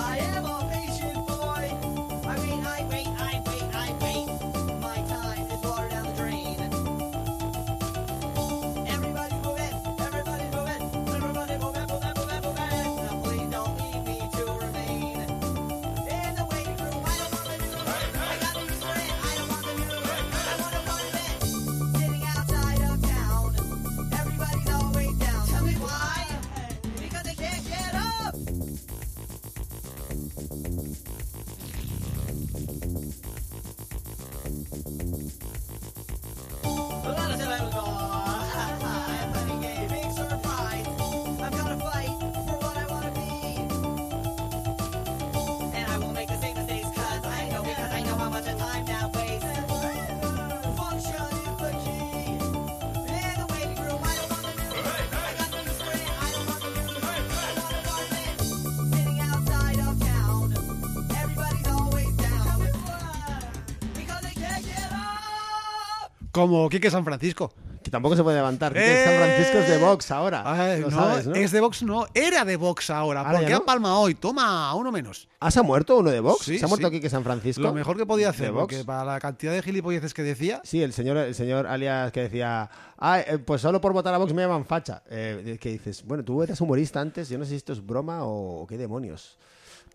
I am Como Quique San Francisco. Que tampoco se puede levantar. ¡Eh! San Francisco es de Vox ahora. Ay, Lo no, sabes, ¿no? es de Vox, no, era de Vox ahora, Ahora porque no. palma hoy, toma, uno menos. ¿Ah, se ha muerto uno de Vox? Sí, ¿Se ha muerto sí. aquí que San Francisco? Lo mejor que podía ¿De hacer, porque para la cantidad de gilipolleces que decía, Sí, el señor, el señor alias que decía, ah, eh, pues solo por votar a Vox me llaman facha. Eh, que dices, bueno, tú eras humorista antes, yo no sé si esto es broma o qué demonios.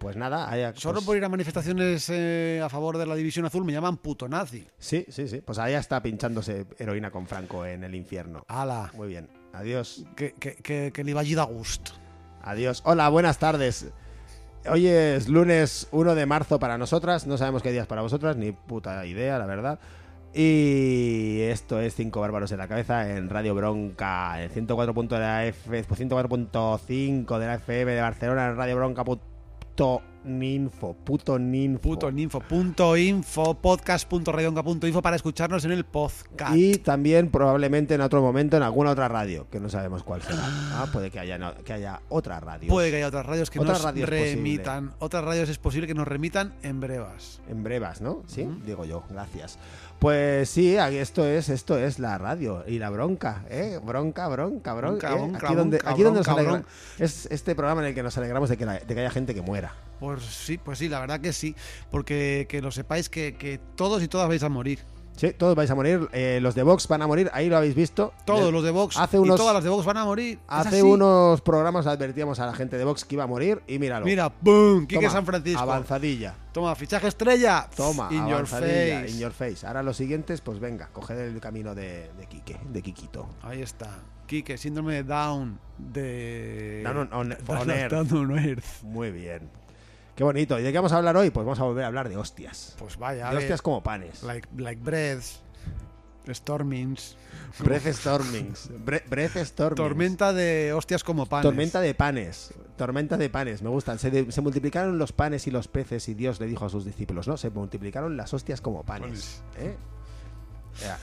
Pues nada, haya, solo pues- por ir a manifestaciones eh, a favor de la división azul me llaman puto nazi. Sí, sí, sí. Pues allá está pinchándose heroína con Franco en el infierno. Ala, Muy bien. Adiós. que, que, que, que li vagi de gust. Adiós. Hola, buenas tardes. Hoy es lunes 1 de marzo para nosotras. No sabemos qué día es para vosotras, ni puta idea, la verdad. Y esto es Cinco Bárbaros en la Cabeza en Radio Bronca, en 104. de la F, 104.5 de la FM de Barcelona, en Radio Puto ninfo, puto ninfo. Puto info, punto info, podcast punto radionca punto info para escucharnos en el podcast. Y también probablemente en otro momento en alguna otra radio, que no sabemos cuál será. Ah, puede que haya, no- que haya otra radio. Puede que haya otras radios que Otras nos radios posible. remitan. Otras radios es posible que nos remitan en brevas. En brevas, ¿no? Sí, digo yo, gracias. Pues sí, aquí esto es, esto es la radio y la bronca, ¿eh? Bronca, bronca, bronca. Bronca, ¿eh? bronca, aquí donde, bronca, aquí donde nos bronca, alegra- bronca. es este programa en el que nos alegramos de que, la- de que haya gente que muera. Pues sí, pues sí, la verdad que sí. Porque que lo sepáis que, que todos y todas vais a morir. Sí, todos vais a morir. eh, los de Vox van a morir, ahí lo habéis visto. Todos los de Vox Hace unos, y todas las de Vox van a morir. Hace unos programas advertíamos a la gente de Vox que iba a morir y míralo. Mira, ¡boom! Quique San Francisco. Avanzadilla. Toma, fichaje estrella. Toma, In your face. in your face. Ahora los siguientes, pues venga, coged el camino de, de Quique, de Quiquito. Ahí está. Quique, síndrome de Down de... Down on- on- Down- on Earth. Down on Earth. Muy bien. Qué bonito. ¿Y de qué vamos a hablar hoy? Pues vamos a volver a hablar de hostias. Pues vaya, de hostias como panes. like, like breaths, stormings, Breath Stormings. Bre- Breath Stormings. tormenta de hostias como panes. Tormenta de panes. Tormenta de panes. Me gustan. Se, de- se multiplicaron los panes y los peces y Dios le dijo a sus discípulos, ¿no? Se multiplicaron las hostias como panes. ¿eh?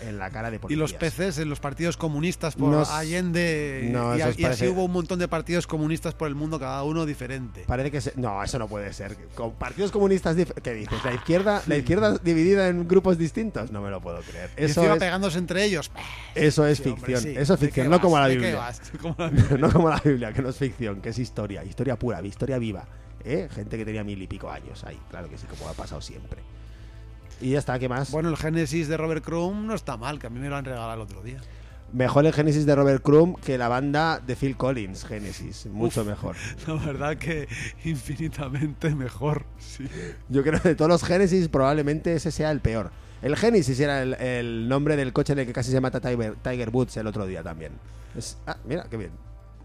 En la cara de Y policías. los peces en los partidos comunistas por Nos- Allende. No, y, os y así parece- hubo un montón de partidos comunistas por el mundo, cada uno diferente. Parece que se- no, eso no puede ser. Con partidos comunistas, dif- ¿qué dices? La izquierda, la izquierda dividida en grupos distintos. No me lo puedo creer. Y Eso es, pegándose entre ellos. eso es Sí, hombre, ficción. sí. Eso es ¿De ficción, no vas? como la ¿De qué Biblia. vas? Como la Biblia. no como la Biblia, que no es ficción, que es historia, historia pura, historia viva. ¿eh? Gente que tenía mil y pico años ahí, claro que sí, como ha pasado siempre. Y ya está, ¿qué más? Bueno, el Génesis de Robert Crumb no está mal, que a mí me lo han regalado el otro día. Mejor el Genesis de Robert Crumb que la banda de Phil Collins, Genesis, mucho mejor. La verdad que infinitamente mejor. Sí. Yo creo que de todos los Genesis probablemente ese sea el peor. El Genesis era el, el nombre del coche en el que casi se mata Tiger, Tiger Woods el otro día también. Es- ah, mira, qué bien.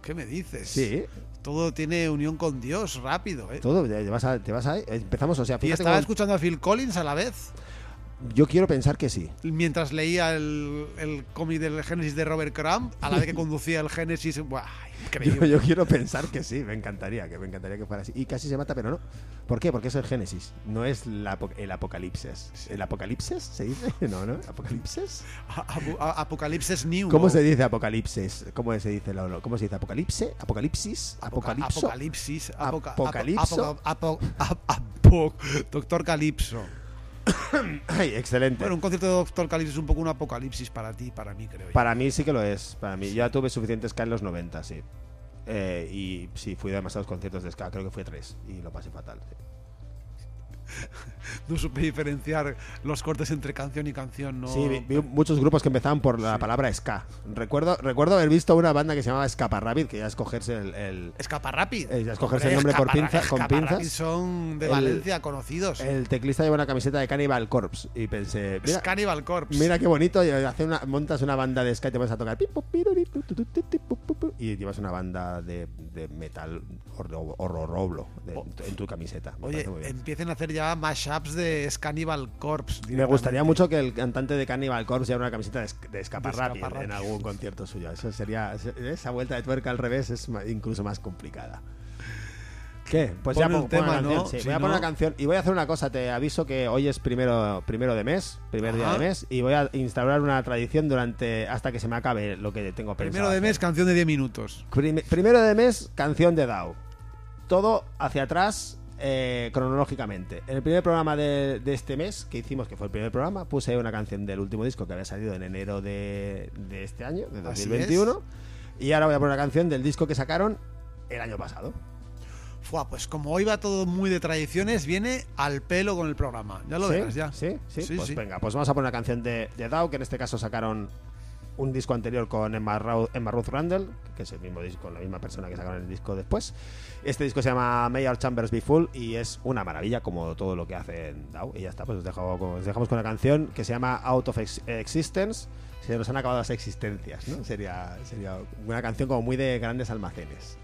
¿Qué me dices? Sí, Todo tiene unión con Dios rápido, ¿eh? todo, te vas a, te vas a- empezamos, o sea, Y estaba cómo- escuchando a Phil Collins a la vez. Yo quiero pensar que sí. Mientras leía el, el cómic del Génesis de Robert Crumb, a la vez que conducía el Génesis, ¡buah! Yo, increíble. yo quiero pensar que sí, me encantaría, que me encantaría que fuera así. Y casi se mata, pero no. ¿Por qué? Porque es el Génesis, no es la el Apocalipsis. ¿El Apocalipsis se dice? No, ¿no? ¿Apocalipsis? A- Apocalipsis New. ¿Cómo se dice Apocalipsis? ¿Cómo se dice? ¿Cómo se dice? ¿Apocalipse? ¿Apocalipsis? Apoca- ¿Apocalipso? Apocalipsis. apoca- apo- Apocalipso. apo- apo- apo- Doctor Calipso. Ay, excelente. Bueno, un concierto de Doctor Calipso es un poco un apocalipsis para ti, para mí, creo yo. Para mí sí que lo es. Para mí. Ya tuve suficientes ska en los 90, sí. Eh, y sí, fui a demasiados conciertos de ska, creo que fui a tres. Y lo pasé fatal. sí. No supe diferenciar los cortes entre canción y canción, ¿no? Sí, vi, vi muchos grupos que empezaban por la palabra ska. Recuerdo, recuerdo haber visto una banda que se llamaba Escapa Rabbit, que ya es cogerse el, el, Escapa Rapid. Eh, ya escogerse el nombre por pinza- con pinzas. Son de El- Valencia conocidos. el teclista lleva una camiseta de Cannibal Corpse. Y pensé, Es mira, Cannibal Corpse. mira qué bonito, hace una, montas una banda de ska y te vas a tocar. Y llevas una banda de, de metal horror roblo en tu camiseta. Me Oye, empiecen a hacer ya mashups de Cannibal Corpse. Me gustaría mucho que el cantante de Cannibal Corpse llevara una camiseta de, de en algún concierto suyo. Eso sería. Esa vuelta de tuerca al revés es incluso más complicada. ¿Qué? Pues ya Pon pongo tema, canción. ¿no? sí, Si voy a poner no- una canción. Y voy a hacer una cosa. Te aviso que hoy es primero, primero de mes, primer día Ajá. de mes. Y voy a instaurar una tradición durante hasta que se me acabe lo que tengo pensado. Primero de mes, canción de 10 minutos. Prim- primero de mes, canción de DAO. Todo hacia atrás eh, cronológicamente. En el primer programa de, de este mes, que hicimos, que fue el primer programa, puse una canción del último disco que había salido en enero de, de este año, de Así 2021. Y ahora voy a poner una canción del disco que sacaron el año pasado. Fua, pues como hoy va todo muy de tradiciones, viene al pelo con el programa. Ya lo ¿Sí? verás ya. ¿Sí? ¿Sí? Sí, pues sí. venga, pues vamos a poner una canción de, de DAO, que en este caso sacaron un disco anterior con Emma, Emma Ruth Randall, que es el mismo disco, la misma persona que sacaron el disco después. Este disco se llama Mayor Chambers Be Full y es una maravilla, como todo lo que hace DAO. Y ya está, pues os, dejo con- os dejamos con una canción que se llama Out of Ex- Existence. Se nos han acabado las existencias, ¿no? Sería, sería una canción como muy de grandes almacenes.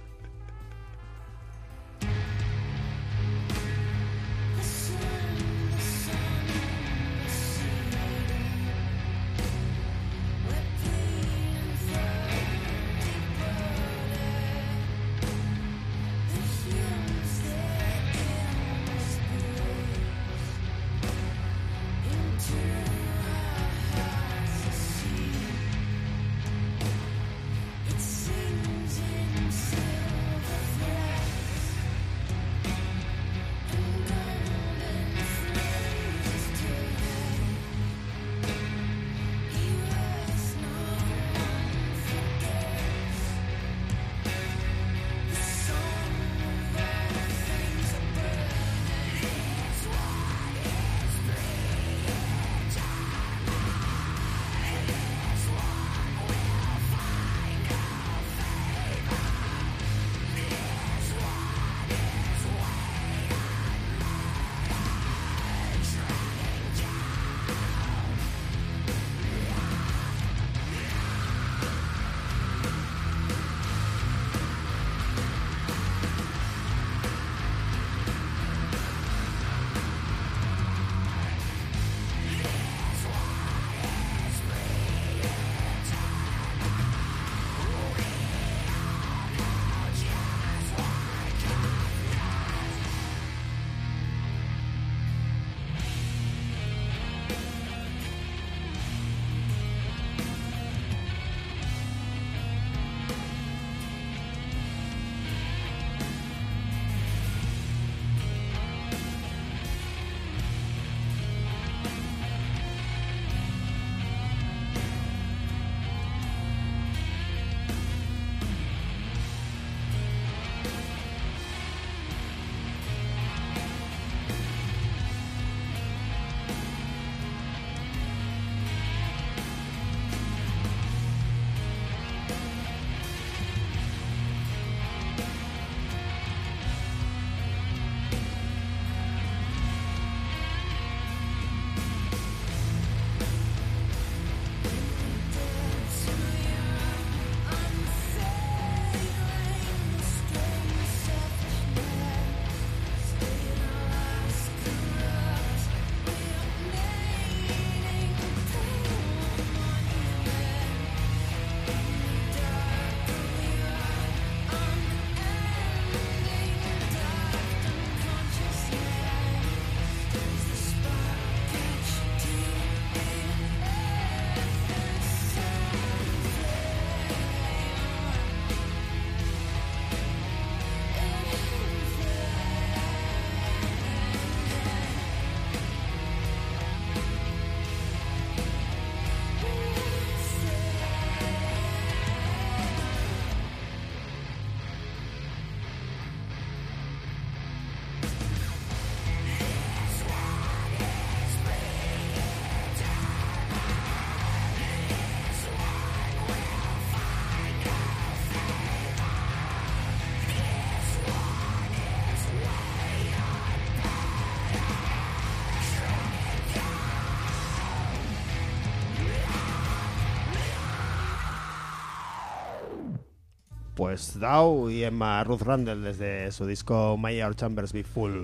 Pues Dow y Emma Ruth Randall desde su disco My Our Chambers Be Full.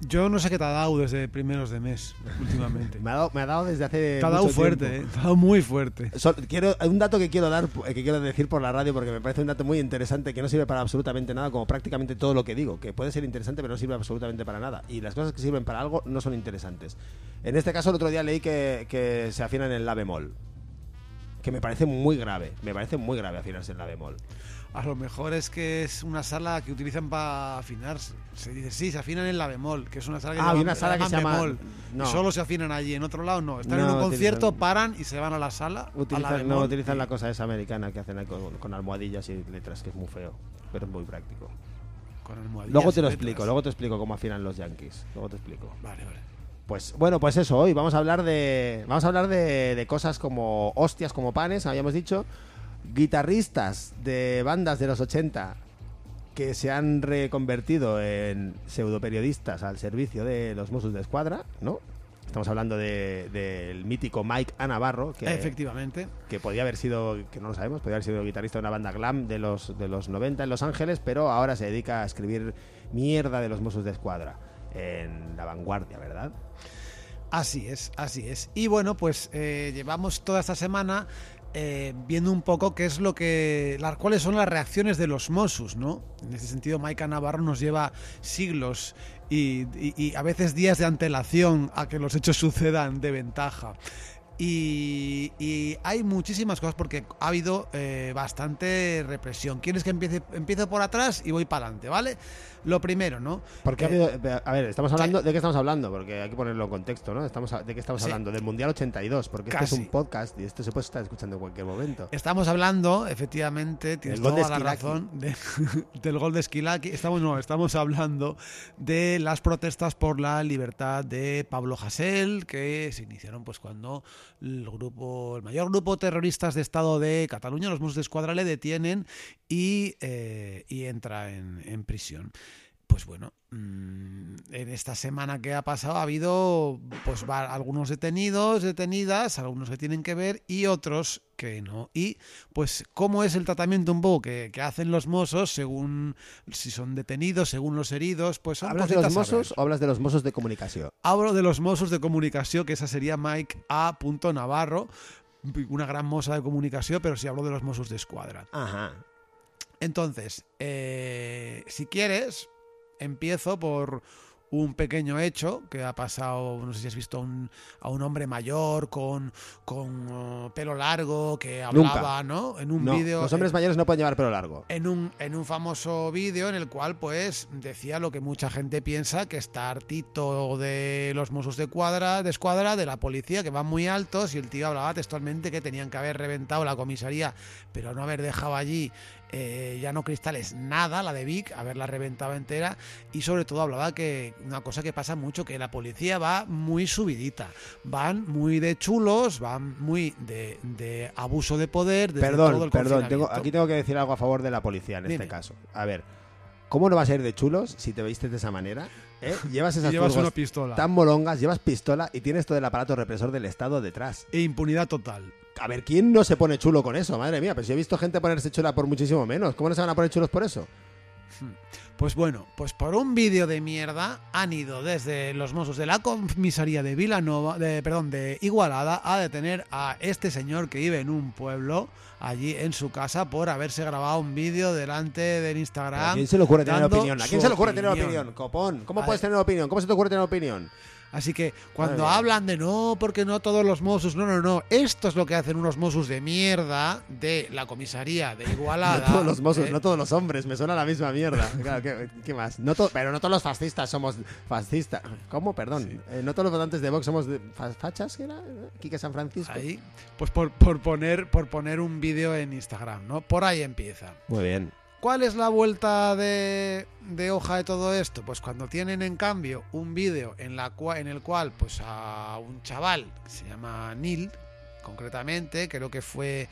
Yo no sé qué te ha dado desde primeros de mes, últimamente. Me ha dado, me ha dado desde hace. Te ha dado mucho fuerte, tiempo. ¿eh? Te ha dado muy fuerte. Sol- quiero, un dato que quiero dar, eh, que quiero decir por la radio, porque me parece un dato muy interesante que no sirve para absolutamente nada, como prácticamente todo lo que digo, que puede ser interesante, pero no sirve absolutamente para nada. Y las cosas que sirven para algo no son interesantes. En este caso, el otro día leí que, que se afinan en la bemol. Que me parece muy grave. Me parece muy grave afinarse en la bemol. A lo mejor es que es una sala que utilizan para afinarse. Se dice, sí, se afinan en la bemol, que es una sala que, Ah, una sala que se llama- bemol. no. Y solo se afinan allí, en otro lado no. Están en un concierto, utilizan- paran y se van a la sala. a la Utilizan, no utilizan y- la cosa esa americana que hacen ahí con, con almohadillas y letras, que es muy feo, pero es muy práctico. con almohadillas Luego te lo letras. explico, luego te explico cómo afinan los yankees. Luego te explico. Vale, vale. Pues bueno, pues eso, hoy vamos a hablar de. Vamos a hablar de, de cosas como hostias, como panes, habíamos dicho. Guitarristas de bandas de los 80 que se han reconvertido en pseudoperiodistas al servicio de los Mossos de Escuadra, ¿no? Estamos hablando de- del mítico Mike A. Navarro, que, Efectivamente. que podía haber sido, que no lo sabemos, podía haber sido guitarrista de una banda glam de los, de los 90 en Los Ángeles, pero ahora se dedica a escribir mierda de los Mossos de Escuadra en la vanguardia, ¿verdad? Así es, así es. Y bueno, pues eh, llevamos toda esta semana eh, viendo un poco qué es lo que. Las, cuáles son las reacciones de los Mossos, ¿no? En ese sentido, Maika Navarro nos lleva siglos y, y- a veces días de antelación a que los hechos sucedan de ventaja. Y, y hay muchísimas cosas porque ha habido eh, bastante represión. ¿Quieres que empiece, empiece por atrás y voy para adelante, ¿vale? Lo primero, ¿no? Porque ha Eh, habido- a ver, estamos hablando de qué estamos hablando, porque hay que ponerlo en contexto, ¿no? Estamos de qué estamos Sí. hablando del Mundial 82, porque este es Casi. un podcast y esto se puede estar escuchando en cualquier momento. Estamos hablando, efectivamente, tienes Del gol de toda la razón, de- del gol de Esquilaki. Estamos, no, estamos hablando de las protestas por la libertad de Pablo Hasél, que se iniciaron pues cuando el grupo, el mayor grupo terroristas de Estado de Cataluña, los Mossos de Escuadra, le detienen y, eh, y entra en, en prisión. Pues bueno, mm, en esta semana que ha pasado ha habido pues va- algunos detenidos, detenidas, algunos que tienen que ver y otros que no. Y pues cómo es el tratamiento un poco que, que hacen los mozos según si son detenidos, según los heridos, pues son ¿Hablas de los mozos o hablas de los mozos de comunicación? Hablo de los mozos de comunicación, que esa sería Mike A. Navarro, una gran moza de comunicación, pero si hablo de los mozos de escuadra. Ajá. Entonces, eh, si quieres, empiezo por un pequeño hecho que ha pasado, no sé si has visto a un, a un hombre mayor con, con uh, pelo largo que hablaba, ¿no? En un No, vídeo. los hombres mayores no pueden llevar pelo largo. en un, en un famoso vídeo en el cual pues decía lo que mucha gente piensa que está hartito de los Mossos de cuadra, de escuadra, de la policía, que van muy altos y el tío hablaba textualmente que tenían que haber reventado la comisaría, pero no haber dejado allí eh, ya no cristales, nada, la de Vic, haberla reventado entera y sobre todo hablaba que una cosa que pasa mucho, que la policía va muy subidita, van muy de chulos, van muy de, de abuso de poder, desde todo Perdón, el perdón, tengo, aquí tengo que decir algo a favor de la policía en Dime. este caso. A ver, ¿cómo no vas a ir de chulos si te vistes de esa manera? ¿Eh? Llevas esas llevas una pistola. tan molongas, llevas pistola y tienes todo el aparato represor del Estado detrás. E impunidad total. A ver, ¿quién no se pone chulo con eso? Madre mía, pero si he visto gente ponerse chula por muchísimo menos. ¿Cómo no se van a poner chulos por eso? Pues bueno, pues por un vídeo de mierda han ido desde los mozos de la comisaría de Vilanova, de, perdón, de Igualada a detener a este señor que vive en un pueblo allí en su casa por haberse grabado un vídeo delante del ¿A Instagram. quién se le ocurre tener opinión? ¿A quién se le ocurre tener opinión. opinión? Copón, ¿cómo A puedes tener opinión? ¿Cómo se te ocurre tener opinión? Así que cuando hablan de no, porque no todos los mozos, no, no, no, esto es lo que hacen unos mozos de mierda de la comisaría de Igualada. No todos los mozos, ¿eh? no todos los hombres, me suena la misma mierda. Claro, ¿qué, qué más? No pero no todos los fascistas somos fascistas. ¿Cómo? Perdón. Eh, no todos los votantes de Vox somos de- fa- fachas, ¿qué era? Quique San Francisco. Ahí, pues por, por poner, por poner un vídeo en Instagram, ¿no? Por ahí empieza. Muy bien. ¿Cuál es la vuelta de, de hoja de todo esto? Pues cuando tienen en cambio un vídeo en, el cual pues a un chaval que se llama Neil, concretamente, creo que fue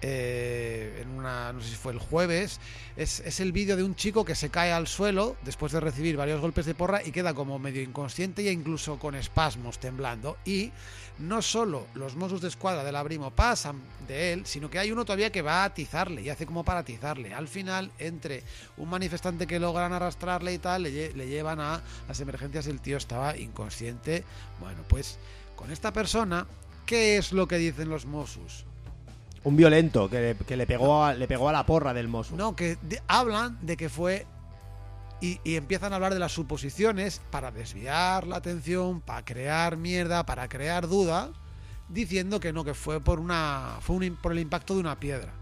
eh, en una, no sé si fue el jueves, es, es el vídeo de un chico que se cae al suelo después de recibir varios golpes de porra y queda como medio inconsciente e incluso con espasmos temblando. Y no solo los Mossos de Escuadra del Abrimo pasan de él, sino que hay uno todavía que va a atizarle y hace como para atizarle. Al final, entre un manifestante que logran arrastrarle y tal, le, le llevan a las emergencias y el tío estaba inconsciente. Bueno, pues con esta persona, ¿qué es lo que dicen los Mossos? Un violento que, le- que le, pegó a, le pegó a la porra del Mosu. No, que de- hablan de que fue. Y, empiezan a hablar de las suposiciones para desviar la atención, para crear mierda, para crear duda, diciendo que no, que fue por una. fue un por el impacto de una piedra.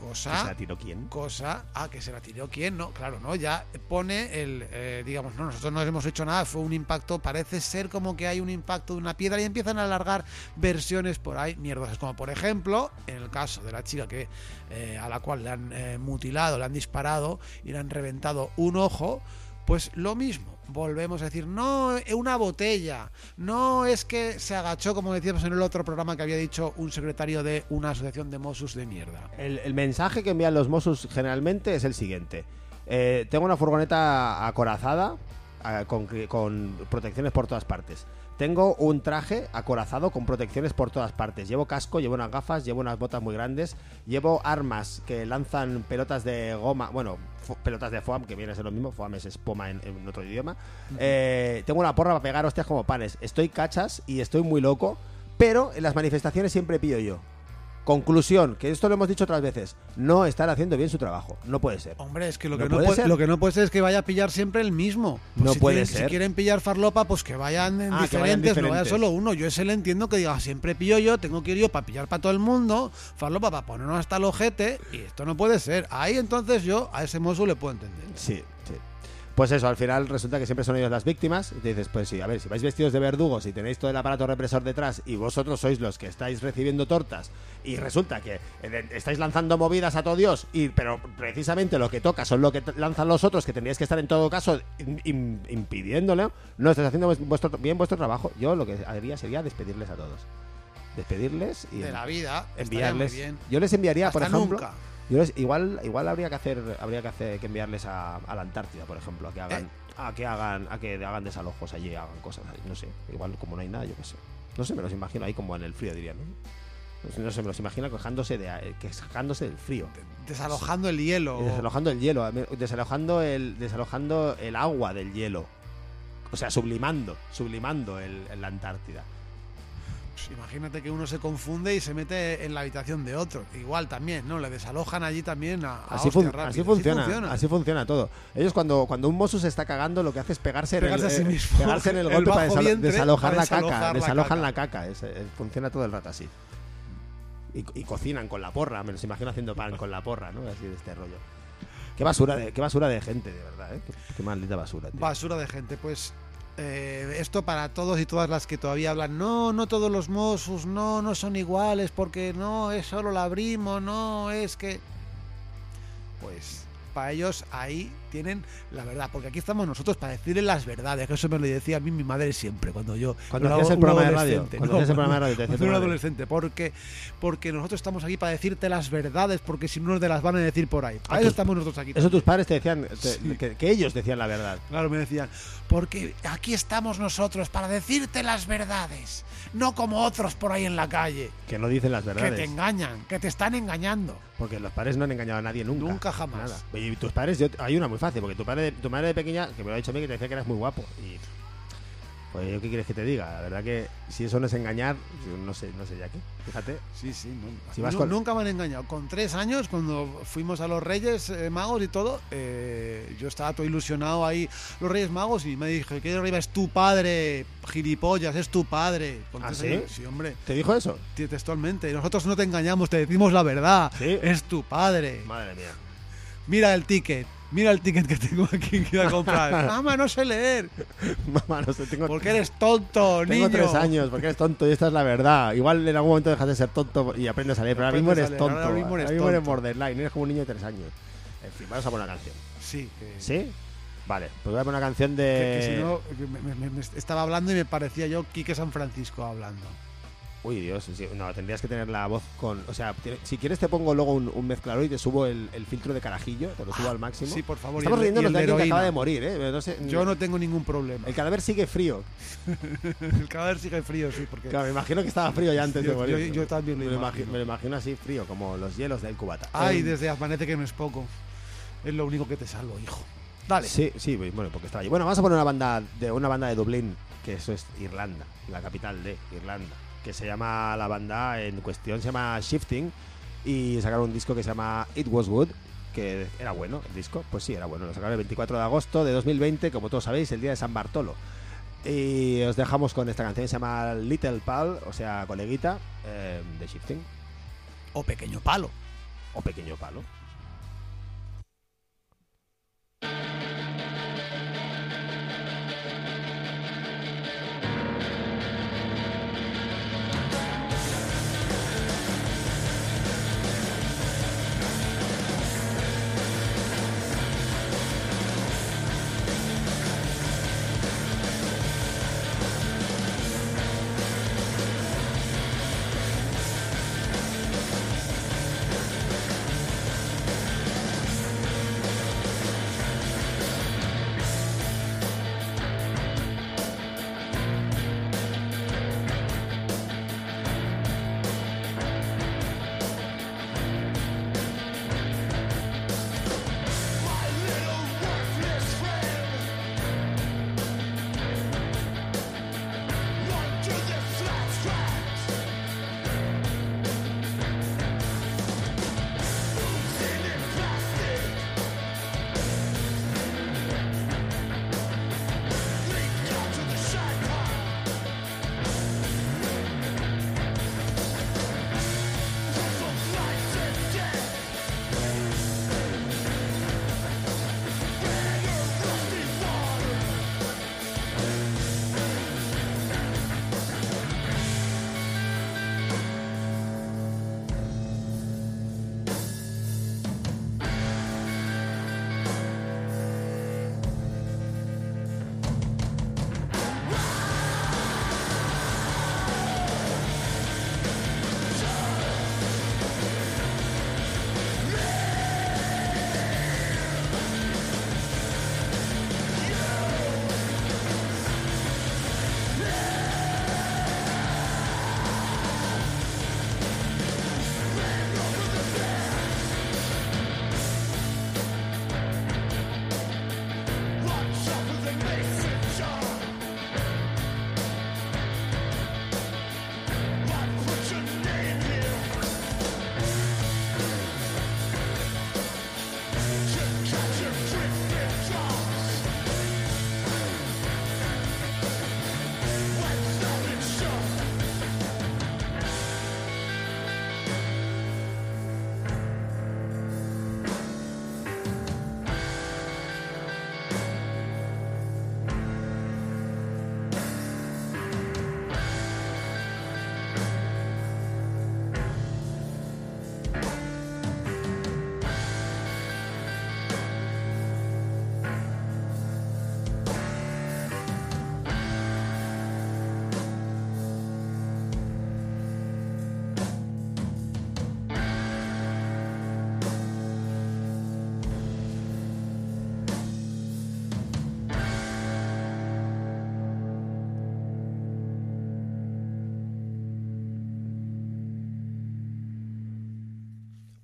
Ya. ¿Que Cosa. se la tiró quién? Cosa. Ah, que se la tiró quién, no, claro, no, ya pone el. eh, digamos, no, nosotros no hemos hecho nada, fue un impacto, parece ser como que hay un impacto de una piedra y empiezan a alargar versiones por ahí mierdosas, como por ejemplo, en el caso de la chica que eh, a la cual le han eh, mutilado, le han disparado y le han reventado un ojo, pues lo mismo. Volvemos a decir, no, eh, una botella, no es que se agachó, como decíamos en el otro programa que había dicho un secretario de una asociación de Mossos de mierda. El, mensaje que envían los Mossos generalmente es el siguiente. Eh, tengo una furgoneta acorazada a- con, con protecciones por todas partes. Tengo un traje acorazado con protecciones por todas partes. Llevo casco, llevo unas gafas, llevo unas botas muy grandes, llevo armas que lanzan pelotas de goma, bueno, pelotas de foam, que viene a ser lo mismo, foam es espuma en, en otro idioma. Eh, tengo una porra para pegar hostias como panes. Estoy cachas y estoy muy loco, pero en las manifestaciones siempre pillo yo. Conclusión, que esto lo hemos dicho otras veces, no están haciendo bien su trabajo. No puede ser. Hombre, es que lo ¿No que no, puede ser? lo que no puede ser es que vaya a pillar siempre el mismo. Pues No si puede quieren- ser. Si quieren pillar farlopa, pues que vayan en Ah, que vayan diferentes, no vaya solo uno. Yo ese le entiendo que diga, siempre pillo yo, tengo que ir yo para pillar para todo el mundo, farlopa para ponernos hasta el ojete, y esto no puede ser. Ahí entonces yo a ese mozo le puedo entender. Sí. Pues eso, al final resulta que siempre son ellos las víctimas. Y te dices, pues sí, a ver, si vais vestidos de verdugos y tenéis todo el aparato represor detrás y vosotros sois los que estáis recibiendo tortas y resulta que eh, estáis lanzando movidas a todo Dios, y, pero precisamente lo que toca son lo que lanzan los otros, que tendríais que estar en todo caso im- im- impidiéndolo, no estáis haciendo vuestro, bien vuestro trabajo. Yo lo que haría sería despedirles a todos. Despedirles y De la vida, enviarles. bien. Yo les enviaría, por ejemplo. nunca. Yo les- igual, igual habría que hacer, habría que hacer, que enviarles a, a la Antártida, por ejemplo, a que hagan, Eh. a que hagan, a que hagan desalojos allí, hagan cosas, no sé. Igual como no hay nada, yo qué sé. No sé, me los imagino ahí como en el frío, diría, ¿no? No sé, me los imagino quejándose de, eh, quejándose del frío, Desalojando el hielo. desalojando el hielo, desalojando el, desalojando el agua del hielo, o sea, sublimando, sublimando el, el- la Antártida. Pues imagínate que uno se confunde y se mete en la habitación de otro. Igual también, ¿no? Le desalojan allí también a, a Así, hostia fun- rápida. así funciona, así funciona todo. Ellos cuando, cuando un mozo se está cagando, lo que hace es pegarse, en el, eh, mismo. pegarse en el El golpe para bajo desalo- vientre desalojar para la caca. la Desalojan caca. la caca. es- eh, funciona todo el rato así. Y, y cocinan con la porra, me los imagino haciendo pan con la porra, ¿no? Así de este rollo. Qué basura de, qué basura de gente, de verdad, ¿eh? Qué, qué maldita basura, tío. Basura de gente, pues eh, esto para todos y todas las que todavía hablan, no, no todos los Mossos, no, no son iguales, porque no, es solo la Brimo, no, es que... Pues para ellos ahí tienen la verdad, porque aquí estamos nosotros para decirles las verdades, que eso me lo decía a mí mi madre siempre, cuando yo... Cuando hacías el programa de radio, adolescente, cuando no, hacías el programa de radio, te cuando un adolescente, porque, porque nosotros estamos aquí para decirte las verdades, porque si no nos las van a decir por ahí. Para eso estamos nosotros aquí. Eso también. tus padres te decían, te- Sí. que, que ellos decían la verdad. Claro, me decían, porque aquí estamos nosotros para decirte las verdades, no como otros por ahí en la calle, Que no dicen las que te verdades. engañan, que te están engañando. Porque los padres no han engañado a nadie nunca. Nunca jamás. Nada. Y tus padres, yo- hay una muy fácil, porque tu, padre, tu madre de pequeña, que me lo ha dicho a mí, que te decía que eras muy guapo. Y. Pues yo qué quieres que te diga. La verdad que si eso no es engañar, yo no sé, no sé ya qué. Fíjate. Sí, sí, no- Si vas nu- con- nunca me han engañado. Con tres años, cuando fuimos a los Reyes eh, Magos y todo, eh, yo estaba todo ilusionado ahí, los Reyes Magos, y me dije, que de arriba es tu padre, gilipollas, es tu padre. Con ¿Ah, sí? hombre, ¿Te dijo eso? te- textualmente. Nosotros no te engañamos, te decimos la verdad. Sí. Es tu padre. Madre mía. Mira el ticket. Mira el ticket que tengo aquí que ir a comprar. Mamá, no sé leer. Mamá, no sé, tengo, Porque eres tonto, tengo niño. tres años, porque eres tonto y esta es la verdad. Igual en algún momento dejas de ser tonto y aprendes a leer, pero ahora mismo eres tonto. ahora mismo eres eres borderline, eres como un niño de tres años. En fin, vamos a poner una canción. Sí, que, ¿Sí? Vale, pues voy a poner una canción que- de. que si no, me, me- me- me estaba hablando y me parecía yo Quique San Francisco hablando. Uy, Dios, sí, no, tendrías que tener la voz con... O sea, si quieres te pongo luego un, un mezclador y te subo el, el filtro de carajillo, te lo subo al máximo. Ah, Sí, por favor. Estamos riéndonos de alguien que acaba de morir, ¿eh? No sé, Yo no tengo ningún problema. El cadáver sigue frío. El cadáver sigue frío, sí, porque Claro, me imagino que estaba frío ya antes de Yo- morir. yo- yo también me lo lo, imagi- imagino. me lo imagino así frío, como los hielos del cubata. Ay, Em, desde amanece que no es poco. Es lo único que te salvo, hijo. Dale. Sí, sí, bueno, porque estaba allí. Bueno, vamos a poner una banda de una banda de Dublín, que eso es Irlanda, la capital de Irlanda, que se llama la banda en cuestión se llama Shifting y sacaron un disco que se llama It Was Good, que era bueno el disco, pues sí, era bueno, lo sacaron el 24 de agosto de 2020, como todos sabéis, el día de San Bartolo. Y os dejamos con esta canción que se llama Little Pal, o sea, coleguita, eh, de Shifting, O pequeño palo. o pequeño palo.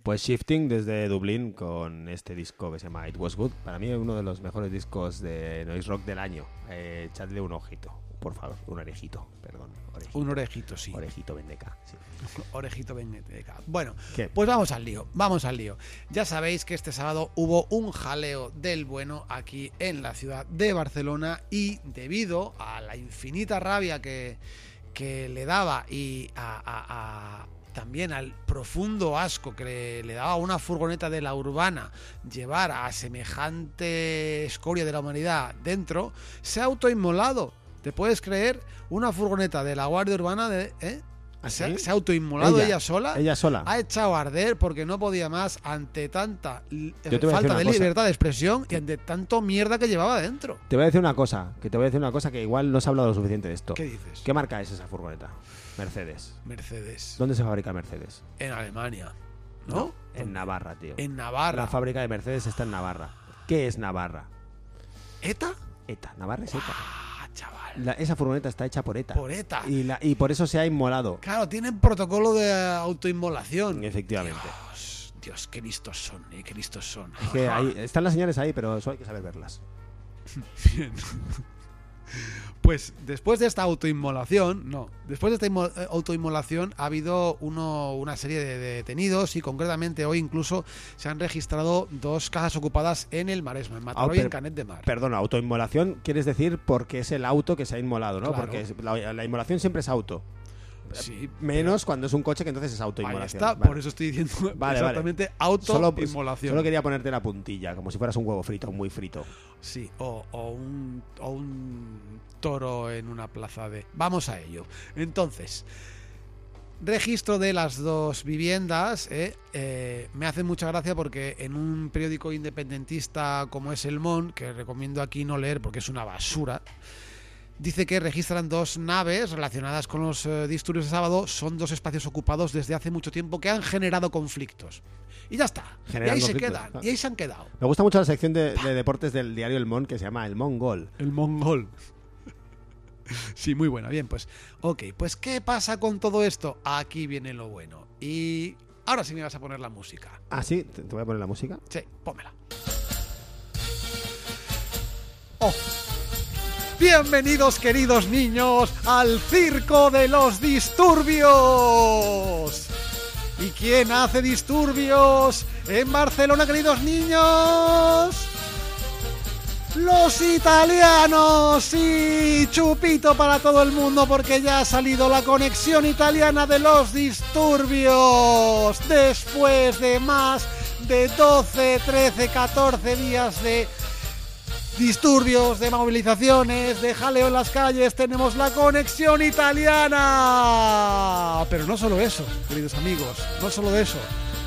Pues Shifting desde Dublín con este disco que se llama It Was Good. Para mí es uno de los mejores discos de noise rock del año. Eh, echadle un ojito, por favor. Un orejito, perdón. Orejito, Un orejito, sí. Orejito Vendeca. sí. Orejito Benedetta. Bueno, ¿Qué? pues vamos al lío, vamos al lío. Ya sabéis que este sábado hubo un jaleo del bueno aquí en la ciudad de Barcelona y debido a la infinita rabia que, que le daba y a- también al profundo asco que le, daba una furgoneta de la urbana llevar a semejante escoria de la humanidad dentro, se ha autoinmolado. ¿Te puedes creer? Una furgoneta de la Guardia Urbana de... ¿eh? ¿Ah, se, ha- sí? se ha autoinmolado ella, sola. Ella sola. Ha echado a arder porque no podía más ante tanta falta de cosa. libertad de expresión y ante tanto mierda que llevaba dentro. Te voy a decir una cosa, que te voy a decir una cosa que igual no se ha hablado lo suficiente de esto. ¿Qué dices? ¿Qué marca es esa furgoneta? Mercedes. Mercedes. ¿Dónde se fabrica Mercedes? En Alemania. ¿No? En Navarra, tío. En Navarra. La fábrica de Mercedes está en Navarra. ¿Qué es Navarra? ¿ETA? ETA. Navarra es ETA. Chaval. La- esa furgoneta está hecha por ETA. Por ETA. Y, la- y por eso se ha inmolado. Claro, tienen protocolo de autoinmolación. Efectivamente. Dios, Dios, qué listos son, eh, qué listos son. Es que ahí, están las señales ahí, pero eso hay que saber verlas. Bien. Pues después de esta autoinmolación, no, después de esta eh, autoinmolación ha habido uno, una serie de detenidos y concretamente hoy incluso se han registrado dos casas ocupadas en el Maresme, en Mataró y en Canet de Mar. Perdona, autoinmolación quieres decir porque es el auto que se ha inmolado, ¿no? Claro. Porque la inmolación siempre es auto. Sí, Menos cuando es un coche que entonces es ahí autoinmolación. está, Vale. por eso estoy diciendo Vale, exactamente Solo, autoinmolación. solo quería ponerte la puntilla, como si fueras un huevo frito, muy frito. Sí, o, o un, o un toro en una plaza de... Vamos a ello. Entonces, registro de las dos viviendas eh, eh, me hace mucha gracia porque en un periódico independentista como es El Mon, que recomiendo aquí no leer porque es una basura, dice que registran dos naves relacionadas con los eh, disturbios de sábado, son dos espacios ocupados desde hace mucho tiempo que han generado conflictos. Y ya está. Y ahí se quedan. Y ahí se han quedado. Me gusta mucho la sección de, de deportes del diario El Mon que se llama El Mongol. El mongol. Sí, muy buena. Bien, pues. Ok, pues ¿qué pasa con todo esto? Aquí viene lo bueno. Y ahora sí me vas a poner la música. Ah, sí, te, te voy a poner la música. Sí, pónmela. Oh. Bienvenidos, queridos niños, al circo de los disturbios. ¿Y quién hace disturbios en Barcelona, queridos niños? Los italianos, sí, chupito para todo el mundo porque ya ha salido la conexión italiana de los disturbios. Después de más de 12, 13, 14 días de disturbios, de movilizaciones, de jaleo en las calles, tenemos la conexión italiana. Pero no solo eso, queridos amigos, no solo eso,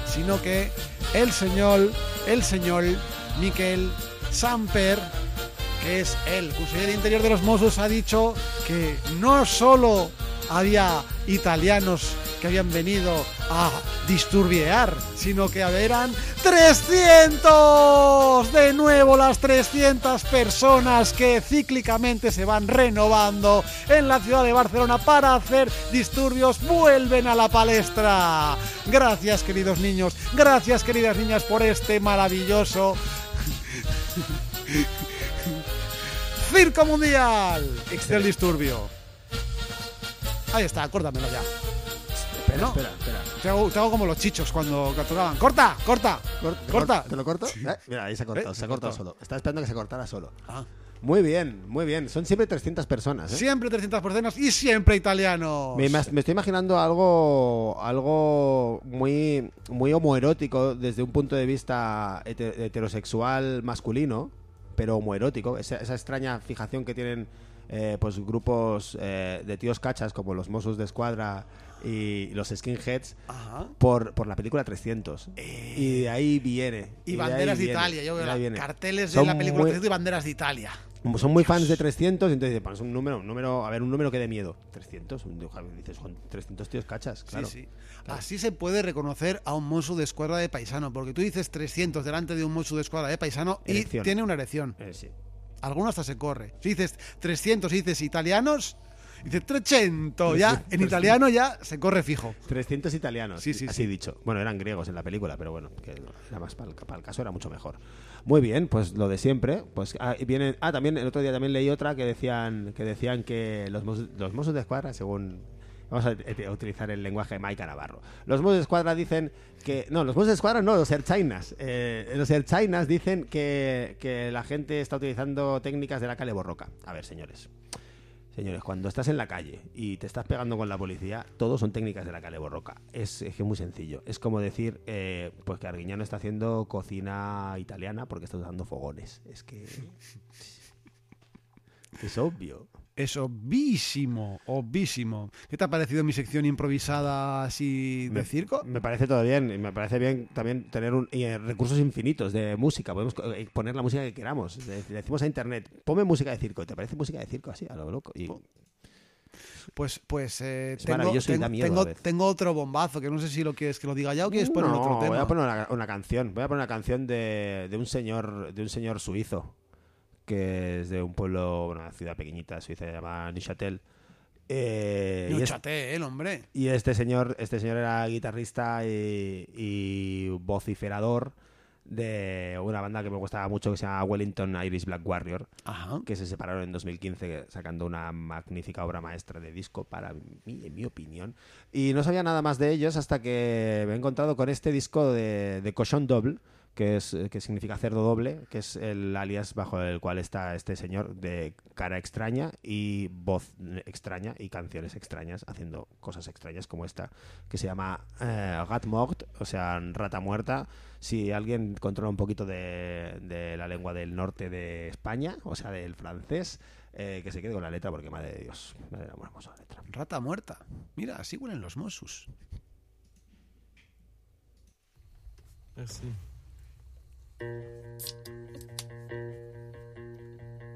sino que el señor, el señor Miquel Samper, que es el consejero de Interior de los Mossos, ha dicho que no solo había italianos que habían venido a disturbiar, sino que eran 300 de nuevo las 300 personas que cíclicamente se van renovando en la ciudad de Barcelona para hacer disturbios vuelven a la palestra. Gracias queridos niños, gracias queridas niñas por este maravilloso Circo Mundial del Disturbio. Ahí está, córtamelo ya. Espera, No. espera, espera. Te hago, te hago como los chichos cuando tocaban. ¡Corta! ¡Corta! Cor- ¡Corta! ¿Te lo corto? ¿Eh? Mira, ahí se ha cortado, ¿Eh? se ha cortado solo. Estaba esperando que se cortara solo. Ah. Muy bien, muy bien. Son siempre 300 personas. ¿eh? Siempre 300 personas y siempre italianos. Me, me estoy imaginando algo algo muy muy homoerótico desde un punto de vista hete- heterosexual masculino, pero homoerótico. Esa, esa extraña fijación que tienen eh, pues grupos eh, de tíos cachas como los Mossos de Escuadra y los Skinheads Ajá. por, por la película 300. Y de ahí viene. Eh. Y de banderas de viene, Italia. Yo de veo carteles de la película muy- 300 y banderas de Italia. como son muy fans de 300, entonces dicen, "Pues un número, un número, a ver, un número que dé miedo. 300, un, dices, son 300 tíos cachas, claro. Sí, sí. Así se puede reconocer a un monstruo de escuadra de paisano, porque tú dices 300 delante de un monstruo de escuadra de paisano y Erección. tiene una erección. Eh, sí. Alguno hasta se corre. Si dices 300 y dices italianos, dices 300. Ya, en italiano ya se corre fijo. 300 italianos, Sí, sí, así sí. dicho. Bueno, eran griegos en la película, pero bueno, que era más para el, para el caso era mucho mejor. Muy bien, pues lo de siempre. Pues ah, y vienen, ah, también el otro día también leí otra que decían que decían que los los Mossos de Escuadra, según vamos a, a utilizar el lenguaje de Maika Navarro. Los Mossos de Escuadra dicen que no, los Mossos de Escuadra no, los Erchainas. Eh, los Erchainas dicen que, que la gente está utilizando técnicas de la cale borroca. A ver, señores. Señores, cuando estás en la calle y te estás pegando con la policía, todo son técnicas de la calle borroca. Es, es que es muy sencillo. Es como decir, eh, pues que Arguiñano está haciendo cocina italiana porque está usando fogones. Es que... Es obvio. Es obvísimo, obvísimo. ¿Qué te ha parecido mi sección improvisada así de Me- circo? Me parece todo bien. Y me parece bien también tener un, eh, recursos infinitos de música. Podemos eh, poner la música que queramos. Le, le decimos a internet, ponme música de circo. ¿Te parece música de circo así? A lo loco. Y Pues, pues eh, Es tengo, tengo, otro bombazo que no sé si lo quieres que lo diga ya o quieres poner No, otro tema. Voy a poner una, una canción. Voy a poner una canción de, de un señor de un señor suizo que es de un pueblo, una ciudad pequeñita Suiza, se llama Neuchâtel. Eh, Núchate, el hombre. y este señor, este señor era guitarrista y, y vociferador de una banda que me gustaba mucho que se llama Wellington Irish Black Warrior, Ajá. que se separaron en 2015 sacando una magnífica obra maestra de disco para mí, en mi opinión. Y no sabía nada más de ellos hasta que me he encontrado con este disco de, de Cochon Double, que, es, que significa cerdo doble, que es el alias bajo el cual está este señor de cara extraña y voz extraña y canciones extrañas, haciendo cosas extrañas como esta, que se llama eh, Rat Mort, o sea, rata muerta. Si alguien controla un poquito de, de la lengua del norte de España, o sea, del francés, eh, que se quede con la letra, porque madre de Dios, madre de la letra. Rata muerta. Mira, así huelen los Mossus. Merci. thank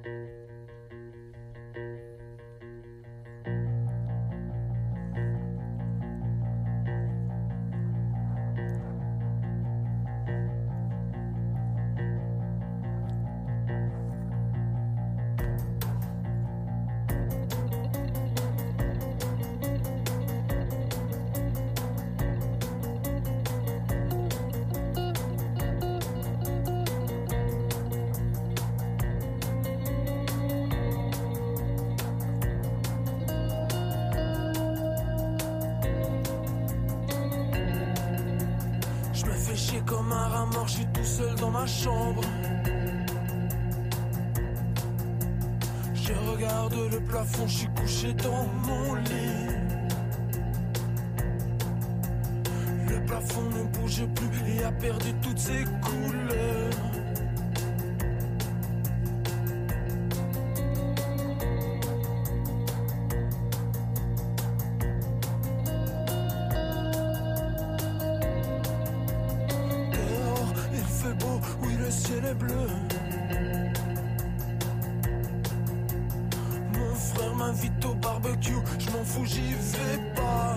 you Mon frère m'invite au barbecue, je m'en fous, j'y vais pas.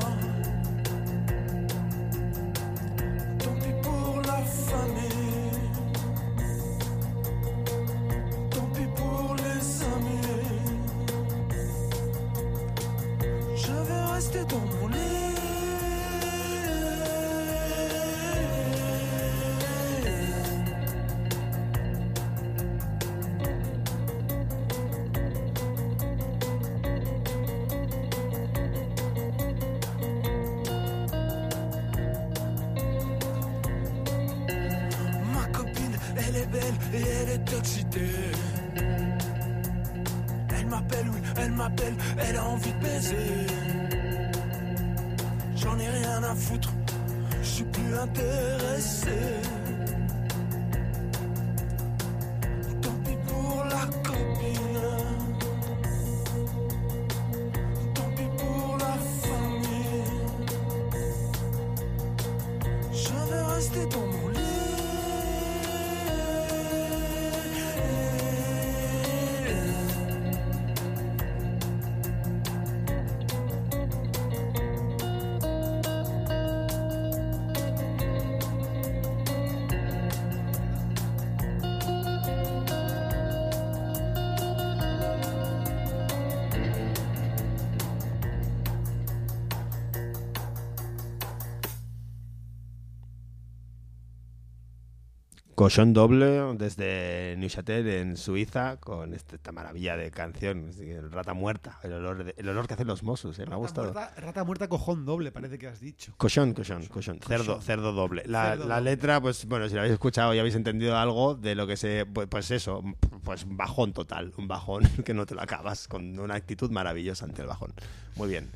Cochon doble desde Neuchâtel en Suiza con este- esta maravilla de canción, el rata muerta, el olor, de- el olor que hacen los Mossos, eh, me ha gustado. muerta, rata muerta cojón doble, parece que has dicho. Cochón, cochón, cochón, cerdo, cerdo doble. La, Cerdo la doble. letra, pues bueno, si la habéis escuchado y habéis entendido algo de lo que se, pues, pues eso, pues un bajón total, un bajón que no te lo acabas, con una actitud maravillosa ante el bajón. Muy bien.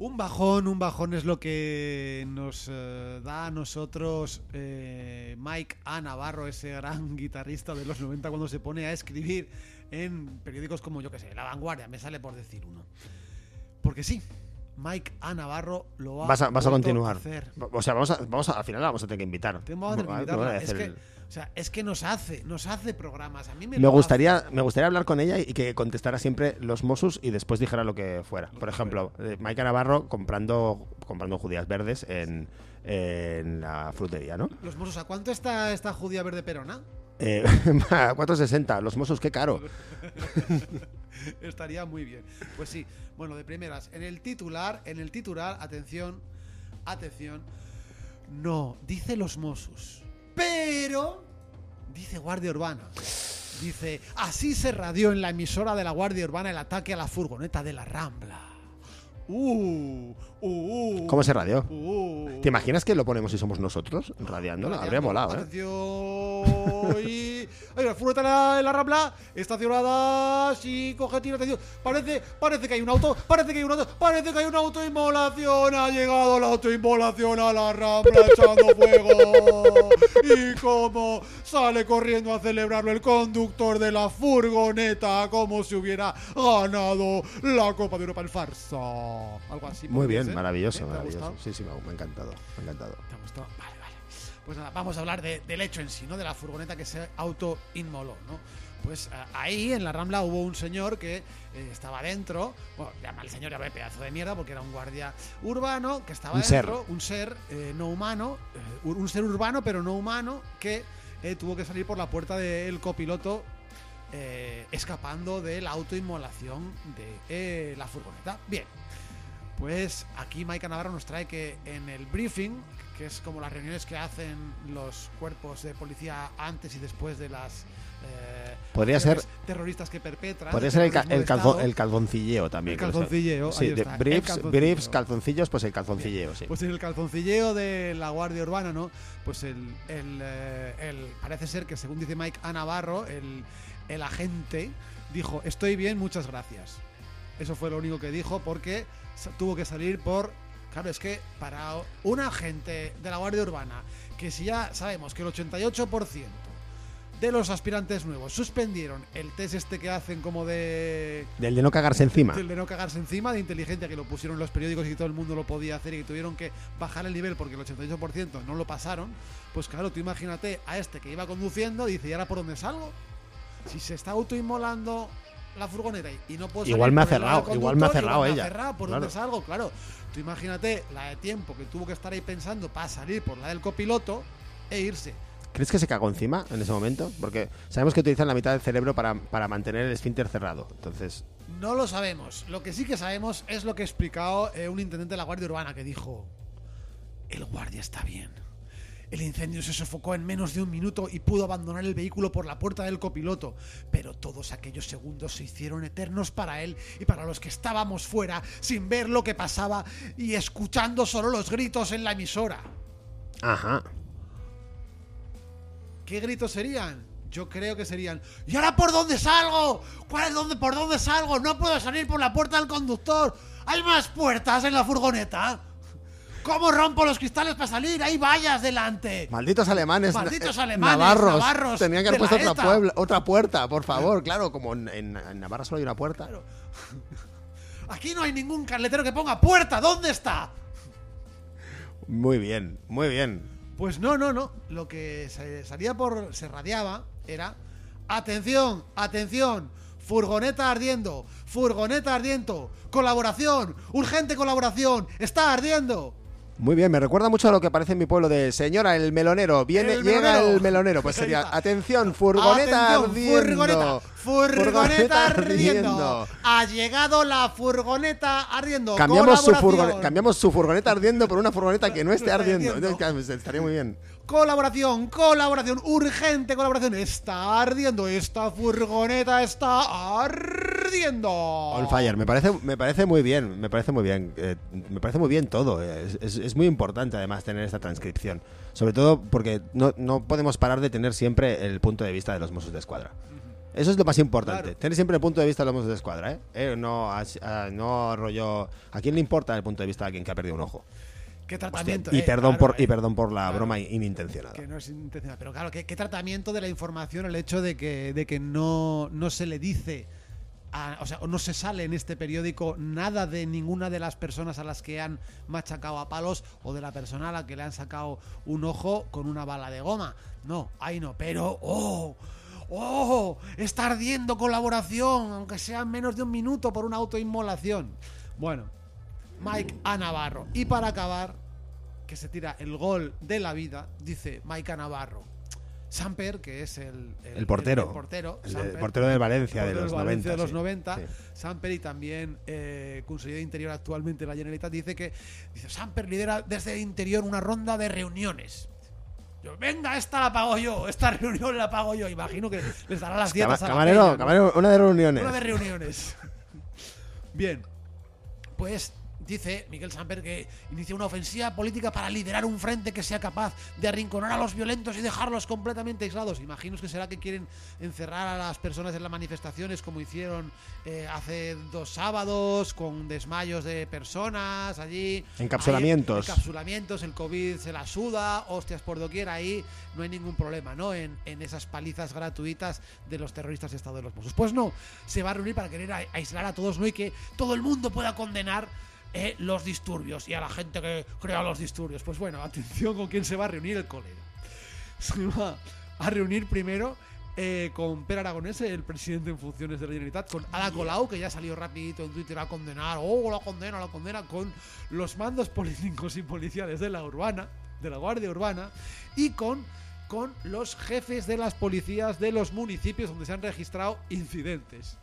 Un bajón, un bajón es lo que nos eh, da a nosotros eh, Mike A. Navarro, ese gran guitarrista de los 90 cuando se pone a escribir en periódicos como yo que sé, La Vanguardia, me sale por decir uno. Porque sí, Mike A. Navarro lo ha Vas a, vas a vuelto continuar. hacer. O sea, vamos a, vamos a- al final la vamos a tener que invitar. Vamos a. Es hacer que, el- o sea, es que nos hace, nos hace programas. A mí me, Me gustaría, me gustaría hablar con ella y que contestara siempre los Mossos y después dijera lo que fuera. Por ejemplo, eh, Maika Navarro comprando, comprando judías verdes en, en la frutería, ¿no? Los Mossos, ¿a cuánto está esta judía verde perona? Eh, a 4.60, los Mossos, qué caro. Estaría muy bien. Pues sí, bueno, de primeras, en el titular, en el titular, atención, atención, no, dice los Mossos, pero dice Guardia Urbana. Dice, así se radió en la emisora de la Guardia Urbana el ataque a la furgoneta de la Rambla. Uh. ¿Cómo se radió? ¿Te imaginas que lo ponemos si somos nosotros radiándolo? Habría molado, ¿eh? Y... Hay una furgoneta en la, Rambla, estacionada, sí, coge tiro, atención. Parece, parece que hay un auto, parece que hay un auto, parece que hay una autoinmolación. Ha llegado la autoinmolación a la Rambla echando fuego. Y como sale corriendo a celebrarlo el conductor de la furgoneta, como si hubiera ganado la Copa de Europa el Farsa. Algo así. Muy bien. ¿Eh? maravilloso, ¿Te ha maravilloso. Sí, sí, me ha, encantado, me ha encantado. ¿Te ha gustado? Vale, vale. Pues nada, vamos a hablar de- del hecho en sí, ¿no? De la furgoneta que se autoinmoló, ¿no? Pues eh, ahí en la Rambla hubo un señor que eh, estaba dentro, bueno, llama al señor, llama pedazo de mierda porque era un guardia urbano que estaba Un ser. dentro, un ser eh, no humano, eh, un ser urbano pero no humano que eh, tuvo que salir por la puerta del copiloto eh, escapando de la autoinmolación de eh, la furgoneta. Bien, pues aquí Maika Navarro nos trae que en el briefing, que es como las reuniones que hacen los cuerpos de policía antes y después de las eh, Podría ser- terroristas que perpetran. Podría ser el, ca- el, de calzo- Estado, el calzoncilleo también. El calzoncilleo, Sí, de briefs, calzoncilleo. briefs, calzoncillos, pues el calzoncilleo, sí. Pues en el calzoncilleo de la Guardia Urbana, ¿no? Pues el, el, eh, parece ser que según dice Mike A. Navarro, el, el agente dijo, estoy bien, muchas gracias. Eso fue lo único que dijo porque tuvo que salir por... Claro, es que para un agente de la Guardia Urbana, que si ya sabemos que el 88% de los aspirantes nuevos suspendieron el test este que hacen como de Del de no cagarse encima. del de no cagarse encima, de inteligencia que lo pusieron en los periódicos y todo el mundo lo podía hacer y que tuvieron que bajar el nivel porque el 88% no lo pasaron, pues claro, tú imagínate a este que iba conduciendo y dice, ¿y ahora por dónde salgo? Si se está autoinmolando la furgoneta y- no puedo salir Igual me ha cerrado, igual me ha cerrado igual me ella. ha cerrado, ¿Por Claro. dónde salgo? Claro, tú imagínate la de tiempo que tuvo que estar ahí pensando para salir por la del copiloto e irse. ¿Crees que se cagó encima en ese momento? Porque sabemos que utilizan la mitad del cerebro para, para mantener el esfínter cerrado. Entonces, No lo sabemos. Lo que sí que sabemos es lo que ha explicado eh, un intendente de la Guardia Urbana que dijo: El guardia está bien. El incendio se sofocó en menos de un minuto y pudo abandonar el vehículo por la puerta del copiloto. Pero todos aquellos segundos se hicieron eternos para él y para los que estábamos fuera sin ver lo que pasaba y escuchando solo los gritos en la emisora. ajá. ¿Qué gritos serían? Yo creo que serían. ¿Y ahora por dónde salgo? ¿Cuál es dónde, por dónde salgo? No puedo salir por la puerta del conductor. ¿Hay más puertas en la furgoneta? ¿Cómo rompo los cristales para salir? ¡Hay vallas delante! Malditos alemanes. Malditos eh, alemanes, Navarros. navarros Tenían que haber puesto otra, puebla- otra puerta, por favor. Claro, como en, en- Navarra solo hay una puerta. Aquí no hay ningún carletero que ponga puerta. ¿Dónde está? Muy bien, muy bien. Pues no, no, no. Lo que se salía por. se radiaba era. Atención, atención. Furgoneta ardiendo. Furgoneta ardiendo. Colaboración. Urgente colaboración. Está ardiendo. Muy bien, me recuerda mucho a lo que aparece en mi pueblo de señora el melonero. Viene, El llega melonero. el melonero. Pues sería, atención, furgoneta Atención, ardiendo. Furgoneta, furgoneta ardiendo. Ha llegado la furgoneta ardiendo. Cambiamos su, Colaboración. furgone- cambiamos su furgoneta ardiendo por una furgoneta que no esté ardiendo. ardiendo. Entonces, Estaría muy bien. Colaboración, colaboración, urgente colaboración. Está ardiendo. Esta furgoneta está ardiendo. On fire, me parece, me parece muy bien, me parece muy bien, eh, me parece muy bien todo. Es, es- es muy importante además tener esta transcripción, sobre todo porque no, no podemos parar de tener siempre el punto de vista de los Mossos de Escuadra. Eso es lo más importante, Claro. tener siempre el punto de vista de los Mossos de Escuadra, ¿eh? Eh, no, ah, no rollo... ¿A quién le importa el punto de vista de alguien que ha perdido un ojo? Qué Hostia, tratamiento. y, eh, perdón claro, por, y eh, perdón por la claro. broma inintencionada. Que no es intencional. Pero claro, ¿qué, qué tratamiento de la información el hecho de que, de que no, no se le dice a- o sea, no se sale en este periódico nada de ninguna de las personas a las que han machacado a palos o de la persona a la que le han sacado un ojo con una bala de goma. No, ahí no, pero ¡oh! ¡Oh! Está ardiendo colaboración, aunque sea en menos de un minuto por una autoinmolación. Bueno, Mike a Navarro. Y para acabar, que se tira el gol de la vida, dice Mike a Navarro. Samper, que es el, El portero. el portero, Samper, de- portero del Valencia de los del 90. Valencia de los sí. 90, Sí. Samper y también eh, conseller de Interior actualmente de la Generalitat dice que dice Samper lidera desde el interior una ronda de reuniones. Yo, venga, esta la pago yo, esta reunión la pago yo. Imagino que les dará las dietas a la camarero, camarero, una de reuniones. Una de reuniones. Bien. Pues dice Miguel Samper que inicia una ofensiva política para liderar un frente que sea capaz de arrinconar a los violentos y dejarlos completamente aislados. Imagino que será que quieren encerrar a las personas en las manifestaciones como hicieron eh, hace dos sábados con desmayos de personas allí. Encapsulamientos. Ahí, encapsulamientos, el COVID se la suda, hostias por doquier, ahí no hay ningún problema, ¿no? En, en esas palizas gratuitas de los terroristas de Estado de los Mossos. Pues no, se va a reunir para querer a- aislar a todos, ¿no? Y que todo el mundo pueda condenar eh, los disturbios y a la gente que crea los disturbios. Pues bueno, atención con quién se va a reunir el colega. Se va a reunir primero eh, con Per Aragonés, el presidente en funciones de la Generalitat, con Ada Colau, que ya salió rapidito en Twitter a condenar, oh, la condena, la condena, con los mandos políticos y policiales de la urbana, de la Guardia Urbana, y con, con los jefes de las policías de los municipios donde se han registrado incidentes.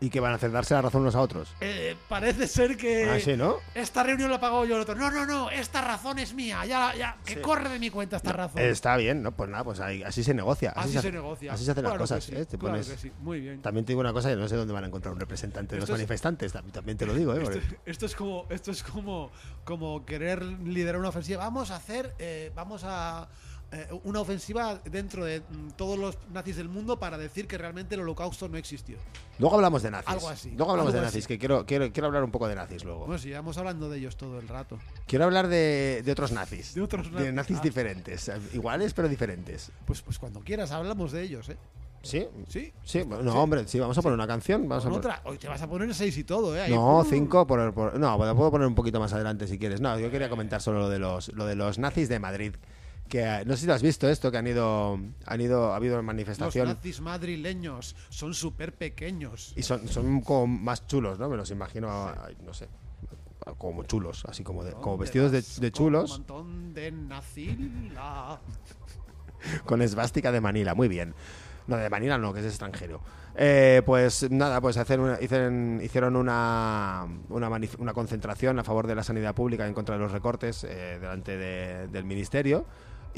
Y que van a hacer darse la razón unos a otros. Eh, parece ser que ah, sí, ¿no? esta reunión la pago yo el otro. No, no, no, esta razón es mía. Ya, ya, que corre de mi cuenta esta razón. Está bien, ¿no? Pues nada, pues ahí- así se negocia. Así se, negocia. Así se hacen Claro las cosas, sí, ¿eh? Te claro pones- que sí. Muy bien. También te digo una cosa, que no sé dónde van a encontrar un representante de los es- manifestantes, también, te lo digo, ¿eh? Esto es como esto es como como querer liderar una ofensiva. Vamos a hacer eh, vamos a eh, una ofensiva dentro de mm, todos los nazis del mundo para decir que realmente el holocausto no existió. Luego hablamos de nazis. Algo así, Luego hablamos de nazis, así. que quiero, quiero, quiero hablar un poco de nazis luego. Bueno, si vamos hablando de ellos todo el rato. Quiero hablar de, de otros nazis. De otros De nazis, nazis ah. diferentes. Iguales, pero diferentes. Pues pues cuando quieras hablamos de ellos, ¿eh? ¿Sí? Sí. Sí, no, hombre, sí, vamos a poner una canción. Vamos a poner- otra. Hoy te vas a poner seis y todo, ¿eh? Ahí, No, cinco por, por- no, puedo poner un poquito más adelante si quieres. No, yo quería comentar solo lo de los, lo de los nazis de Madrid. Que no sé si lo has visto esto, que han ido, han ido, ha habido Los manifestación nazis madrileños son súper pequeños. y son, son como más chulos, ¿no? Me los imagino, ay, no sé, como chulos, así como, de- como ¿Dónde vestidos de, de con Un chulos montón de nacila. con esvástica de Manila, muy bien. No, de Manila no, que es extranjero. Eh, pues nada, pues hacer una- hicieron, hicieron una, una, una concentración a favor de la sanidad pública en contra de los recortes eh, delante de- del ministerio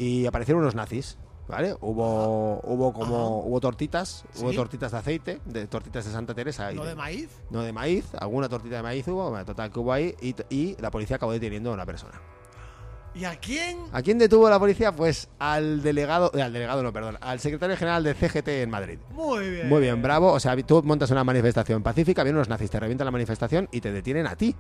y aparecieron unos nazis. ¿Vale? Hubo, hubo como hubo tortitas, hubo tortitas de aceite, de tortitas de Santa Teresa y ¿No de maíz? no de maíz, alguna tortita de maíz hubo, bueno, total que hubo ahí y, y la policía acabó deteniendo a una persona. ¿Y a quién? ¿A quién detuvo la policía? Pues al delegado, eh, al delegado no, perdón, al secretario general de CGT en Madrid. Muy bien. Muy bien, bravo. O sea, tú montas una manifestación pacífica, vienen unos nazis, te revientan la manifestación y te detienen a ti.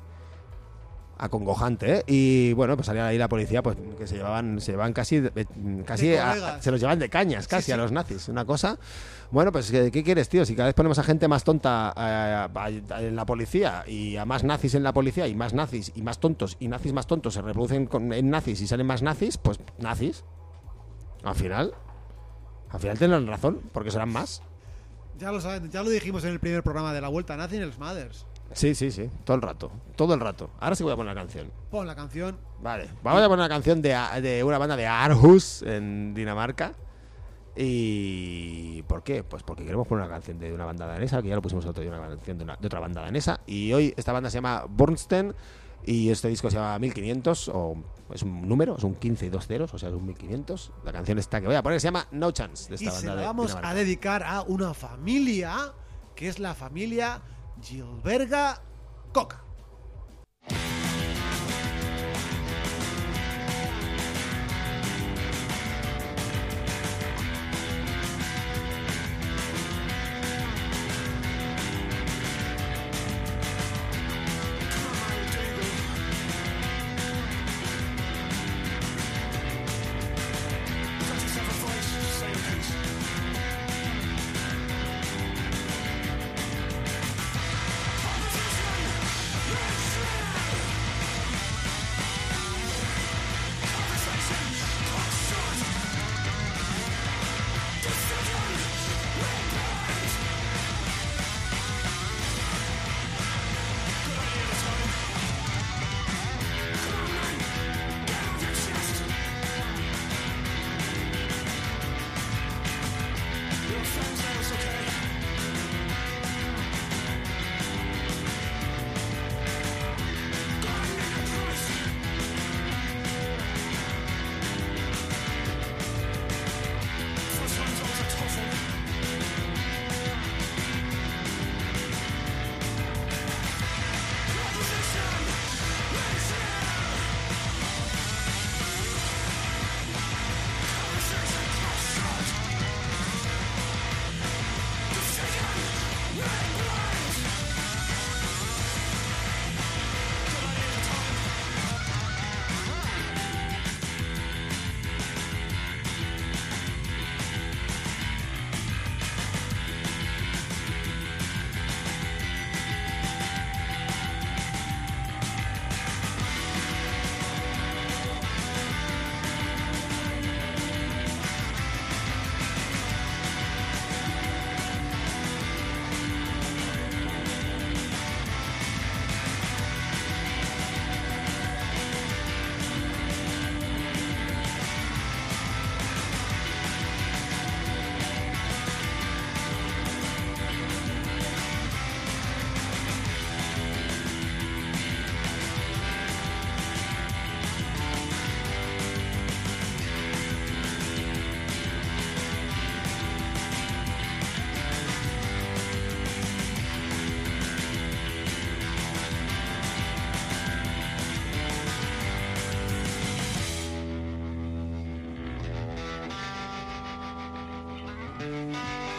Acongojante, ¿eh? Y bueno, pues salía ahí la policía, pues que se llevaban, se llevaban casi, de- casi a- se los llevan de cañas, casi Sí, a los nazis. Una cosa. Bueno, pues ¿qué, qué quieres, tío? Si cada vez ponemos a gente más tonta eh, a- en la policía y a más nazis en la policía y más nazis y más tontos y nazis más tontos se reproducen con- en nazis y salen más nazis, pues nazis. Al final, al final tendrán razón, porque serán más. Ya lo saben, ya lo dijimos en el primer programa de la Vuelta Nazi en el Smothers. Sí, sí, sí, todo el rato, todo el rato. Ahora sí voy a poner la canción. Pon la canción. Vale, vamos a poner una canción de, de una banda de Aarhus en Dinamarca. ¿Y por qué? Pues porque queremos poner una canción de una banda danesa, que ya lo pusimos otro día, una canción de, una- de otra banda danesa. Y hoy esta banda se llama Bornstein y este disco se llama 1500, o es un número, es un 15 y dos ceros, o sea, es un 1500. La canción esta que voy a poner se llama No Chance, de Y esta se banda la de vamos Dinamarca. a dedicar a una familia que es la familia Gilberga Coca. Música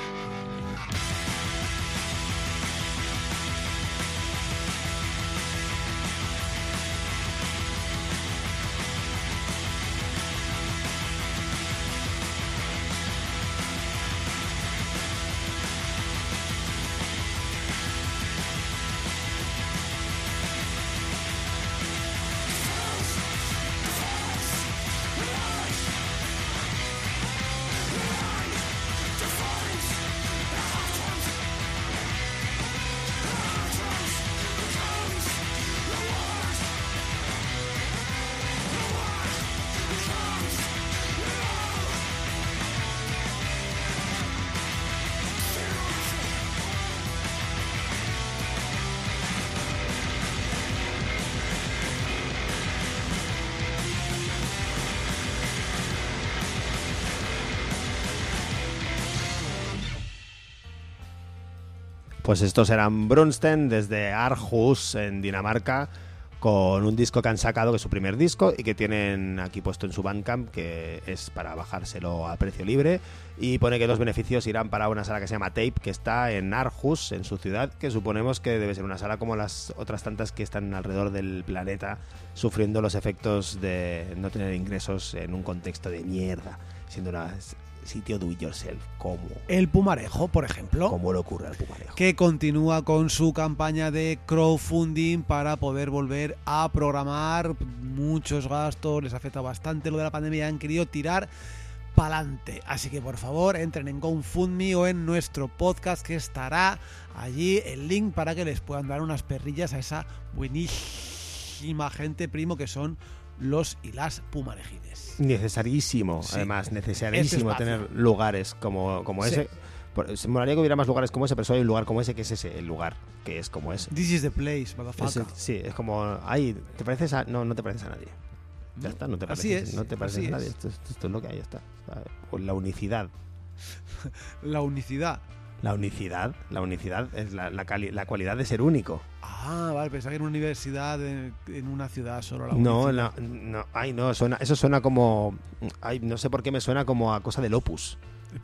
Pues estos eran Brunsten desde Aarhus en Dinamarca con un disco que han sacado que es su primer disco y que tienen aquí puesto en su Bandcamp que es para bajárselo a precio libre. Y pone que los beneficios irán para una sala que se llama Tape que está en Aarhus en su ciudad que suponemos que debe ser una sala como las otras tantas que están alrededor del planeta sufriendo los efectos de no tener ingresos en un contexto de mierda siendo un sitio do it yourself como El Pumarejo, por ejemplo. como le ocurre al Pumarejo que continúa con su campaña de crowdfunding para poder volver a programar muchos gastos, les afecta bastante lo de la pandemia, han querido tirar pa'lante. Así que por favor entren en GoFundMe o en nuestro podcast que estará allí el link para que les puedan dar unas perrillas a esa buenísima gente primo que son los y las pumarejines. Necesarísimo, Sí. además, necesarísimo Este tener lugares como, como Sí. ese. Se me molaría que hubiera más lugares como ese, pero solo hay un lugar como ese que es ese, el lugar que es como ese. This is the place, motherfucker. sí, es como, ay, ¿te pareces a...? No, no te pareces a nadie. Ya está, no te Así pareces, es, no te pareces así a nadie. es. Esto, esto- esto es lo que hay, ya está. La unicidad. La unicidad. La unicidad, la unicidad es la, la cali- la cualidad de ser único. Ah, vale, pensaba que en una universidad, en, en una ciudad solo la No, unicidad. no, no, ay, no, suena, eso suena como, ay, no sé por qué me suena como a cosa del opus. De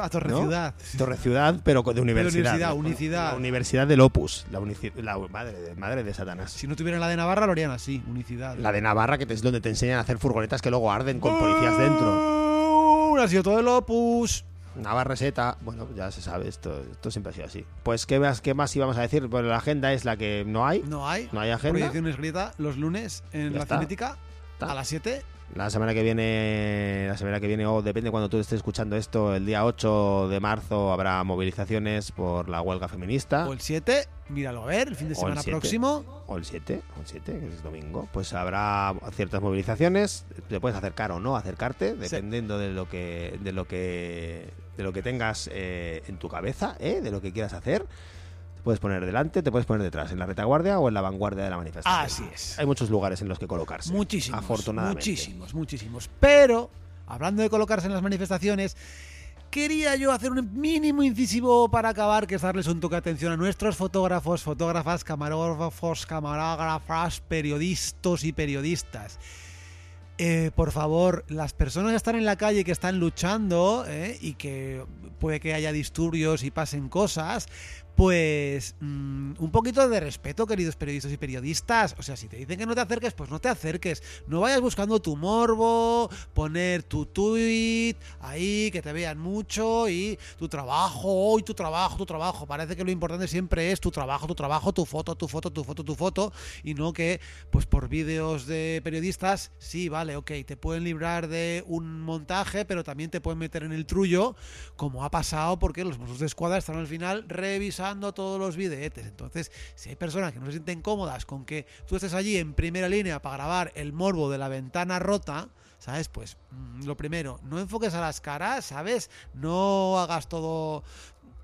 a Torre ¿No? Ciudad. Torre Ciudad, pero de universidad. universidad, ¿no? unicidad. La universidad del Opus. La, la madre, de, madre de Satanás. Si no tuvieran la de Navarra, lo harían así, unicidad. La de Navarra, que te- es donde te enseñan a hacer furgonetas que luego arden con policías dentro. Ha sido todo el opus. Navarreseta, bueno, ya se sabe, esto, esto siempre ha sido así. Pues, ¿qué más, ¿qué más íbamos a decir? Pues la agenda es la que no hay. No hay. No hay agenda. Proyecciones Grieta los lunes en Ya la está. Cinética Está. a las 7. La semana que viene, la semana que viene, o depende cuando tú estés escuchando esto, el día 8 de marzo habrá movilizaciones por la huelga feminista. O el 7. Míralo a ver, el fin de O el semana 7. próximo. o el 7, o el 7, que es domingo, pues habrá ciertas movilizaciones, te puedes acercar o no acercarte, dependiendo de lo que de lo que de lo que tengas eh, en tu cabeza, ¿eh? de lo que quieras hacer. Te puedes poner delante, te puedes poner detrás, en la retaguardia o en la vanguardia de la manifestación. Así es. Hay muchos lugares en los que colocarse. Muchísimos. Afortunadamente. Muchísimos, muchísimos. Pero, hablando de colocarse en las manifestaciones, quería yo hacer un mínimo incisivo para acabar, que es darles un toque de atención a nuestros fotógrafos, fotógrafas, camarógrafos, camarógrafas, periodistas y periodistas. Eh, por favor, las personas que están en la calle, que están luchando eh, y que puede que haya disturbios y pasen cosas, pues mm, un poquito de respeto, queridos periodistas y periodistas. O sea, si te dicen que no te acerques, pues no te acerques. No vayas buscando tu morbo, poner tu tweet ahí, que te vean mucho y tu trabajo, y tu trabajo, tu trabajo. Parece que lo importante siempre es tu trabajo, tu trabajo, tu foto, tu foto, tu foto, tu foto, y no que, pues por vídeos de periodistas, sí, vale, ok, te pueden librar de un montaje, pero también te pueden meter en el trullo, como ha pasado porque los Mossos de Escuadra están al final revisando todos los videetes. Entonces, si hay personas que no se sienten cómodas con que tú estés allí en primera línea para grabar el morbo de la ventana rota, ¿sabes? Pues mm, lo primero, no enfoques a las caras, ¿sabes? No hagas todo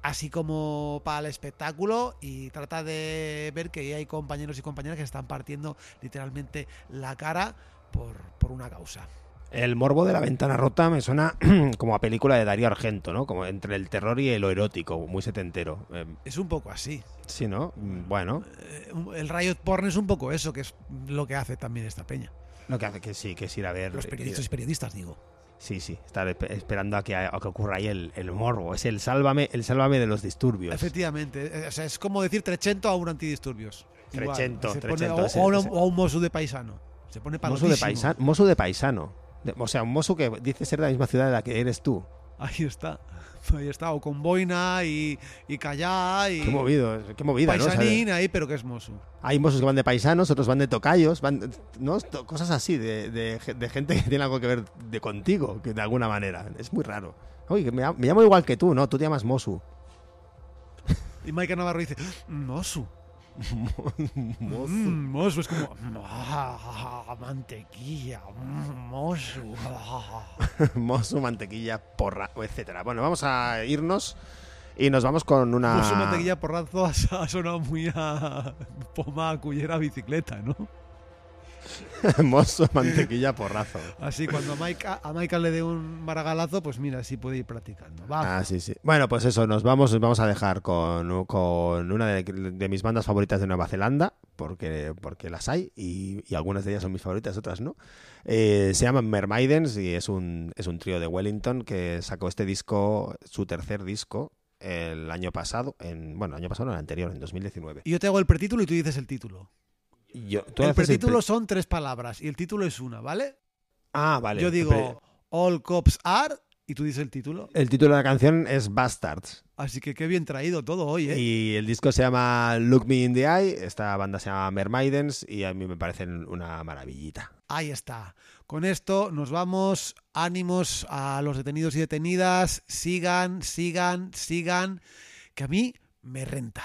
así como para el espectáculo y trata de ver que hay compañeros y compañeras que están partiendo literalmente la cara por, por una causa. El morbo de la ventana rota me suena como a película de Darío Argento, ¿no? Como entre el terror y lo erótico, muy setentero. Eh, Es un poco así. sí, ¿no? Mm, Bueno, Eh, El riot porn es un poco eso, que es lo que hace también esta peña. lo que hace que sí, que es ir a ver. Los periodistas y periodistas, digo. Sí, sí, estar espe- esperando a que, a que ocurra ahí el, el morbo. Es el sálvame, el sálvame de los disturbios. Efectivamente. eh, O sea, es como decir trecento a un antidisturbios. Igual, Trecento, pone- trecento, o, o un- o un mosu de paisano. Se pone Mosu de, palotísimo. paisa- mosu de paisano. O sea, un mosu que dice ser de la misma ciudad de la que eres tú. Ahí está. Ahí está. O con boina y, y callá y Qué movido, qué movida, paisanín ahí, pero que es mosu. hay mosus que van de paisanos, otros van de tocayos, van, ¿no? Cosas así, de, de, de gente que tiene algo que ver de contigo, que de alguna manera. Es muy raro. Oye, me, llamo- me llamo igual que tú, ¿no? Tú te llamas Mosu. Y Maika Navarro dice, mosu. Mm, mosu es como "Ah, mantequilla, mm, mosu. ah". Mosu, mantequilla, porra, etcétera. Bueno, vamos a irnos y nos vamos con una. Mosu mantequilla porrazo ha sonado muy a poma cullera bicicleta, ¿no? Mosu, mantequilla, porrazo. Así cuando a Maika le dé un maragalazo, pues mira, así puede ir practicando. Va. Ah, sí, sí. Bueno, pues eso, nos vamos, nos vamos a dejar con, con una de, de mis bandas favoritas de Nueva Zelanda, porque, porque las hay, y, y algunas de ellas son mis favoritas, otras no. Eh, se llaman Mermaidens y es un, es un trío de Wellington que sacó este disco, su tercer disco, el año pasado, en, bueno, el año pasado, no, el anterior, en 2019. Y yo te hago el pretítulo y tú dices el título. Y yo- tú el pre- pretítulo son tres palabras y el título es una, ¿vale? Ah, vale. Yo digo All Cops Are y tú dices el título. El título de la canción es Bastards. Así que qué bien traído todo hoy, ¿eh? Y el disco se llama Look Me in the Eye. Esta banda se llama Mermaidens y a mí me parecen una maravillita. Ahí está. Con esto nos vamos. Ánimos a los detenidos y detenidas. Sigan, sigan, sigan. Que a mí me renta.